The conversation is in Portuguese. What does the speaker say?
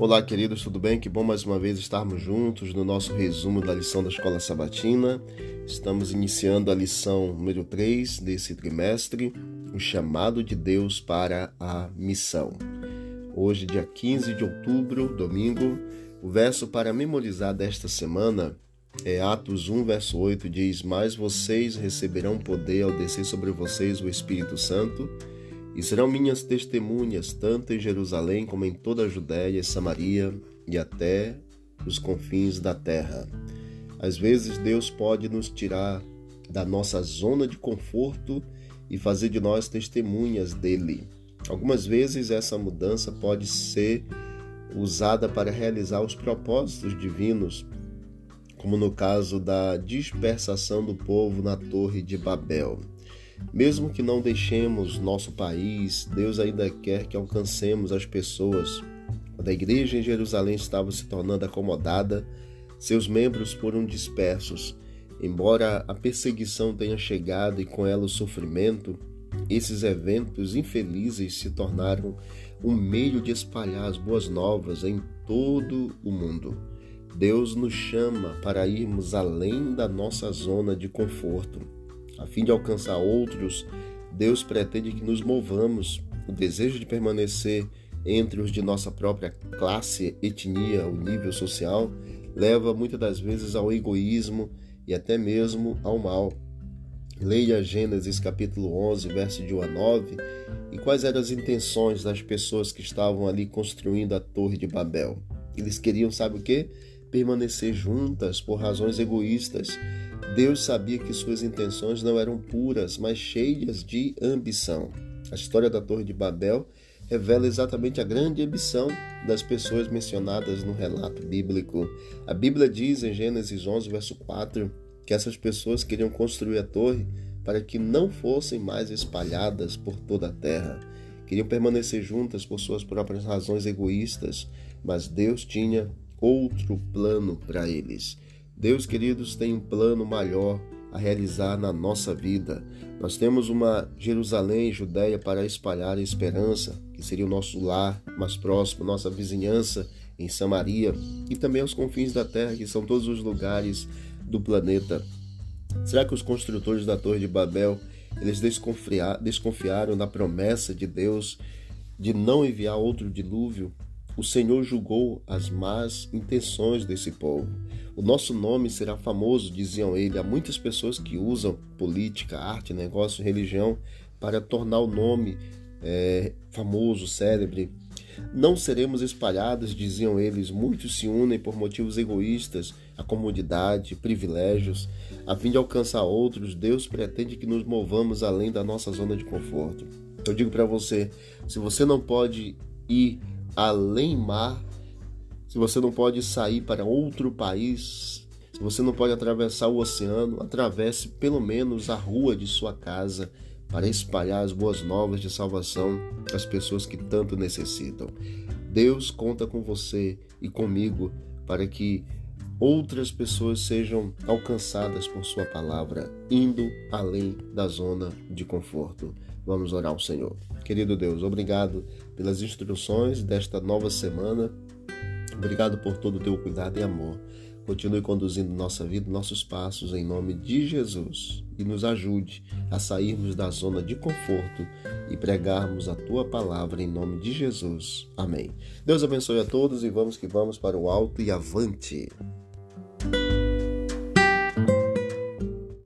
Olá, queridos, tudo bem? Que bom mais uma vez estarmos juntos no nosso resumo da lição da Escola Sabatina. Estamos iniciando a lição número 3 desse trimestre, o chamado de Deus para a missão. Hoje, dia 15 de outubro, domingo, o verso para memorizar desta semana é Atos 1, verso 8, diz: Mas vocês receberão poder ao descer sobre vocês o Espírito Santo e serão minhas testemunhas, tanto em Jerusalém como em toda a Judéia e Samaria e até os confins da terra. Às vezes Deus pode nos tirar da nossa zona de conforto e fazer de nós testemunhas dele. Algumas vezes essa mudança pode ser usada para realizar os propósitos divinos, como no caso da dispersação do povo na Torre de Babel. Mesmo que não deixemos nosso país, Deus ainda quer que alcancemos as pessoas. Quando a igreja em Jerusalém estava se tornando acomodada, seus membros foram dispersos. Embora a perseguição tenha chegado e com ela o sofrimento, esses eventos infelizes se tornaram um meio de espalhar as boas novas em todo o mundo. Deus nos chama para irmos além da nossa zona de conforto a fim de alcançar outros, Deus pretende que nos movamos. O desejo de permanecer entre os de nossa própria classe, etnia ou nível social leva muitas das vezes ao egoísmo e até mesmo ao mal. Leia Gênesis capítulo 11, verso de 1 a 9, e quais eram as intenções das pessoas que estavam ali construindo a Torre de Babel. Eles queriam, sabe o que? Permanecer juntas por razões egoístas Deus sabia que suas intenções não eram puras, mas cheias de ambição. A história da Torre de Babel revela exatamente a grande ambição das pessoas mencionadas no relato bíblico. A Bíblia diz em Gênesis 11, verso 4, que essas pessoas queriam construir a torre para que não fossem mais espalhadas por toda a terra. Queriam permanecer juntas por suas próprias razões egoístas, mas Deus tinha outro plano para eles. Deus, queridos, tem um plano maior a realizar na nossa vida. Nós temos uma Jerusalém, Judéia para espalhar a esperança, que seria o nosso lar mais próximo, nossa vizinhança em Samaria e também aos confins da terra, que são todos os lugares do planeta. Será que os construtores da Torre de Babel eles desconfiaram da promessa de Deus de não enviar outro dilúvio? O Senhor julgou as más intenções desse povo. O nosso nome será famoso, diziam ele. Há muitas pessoas que usam política, arte, negócio, religião para tornar o nome é, famoso, célebre. Não seremos espalhados, diziam eles. Muitos se unem por motivos egoístas, a comodidade, privilégios. A fim de alcançar outros, Deus pretende que nos movamos além da nossa zona de conforto. Eu digo para você: se você não pode ir além mar, se você não pode sair para outro país, se você não pode atravessar o oceano, atravesse pelo menos a rua de sua casa para espalhar as boas novas de salvação às pessoas que tanto necessitam. Deus conta com você e comigo para que outras pessoas sejam alcançadas por Sua palavra, indo além da zona de conforto. Vamos orar ao Senhor. Querido Deus, obrigado pelas instruções desta nova semana. Obrigado por todo o teu cuidado e amor. Continue conduzindo nossa vida, nossos passos em nome de Jesus e nos ajude a sairmos da zona de conforto e pregarmos a tua palavra em nome de Jesus. Amém. Deus abençoe a todos e vamos que vamos para o alto e avante.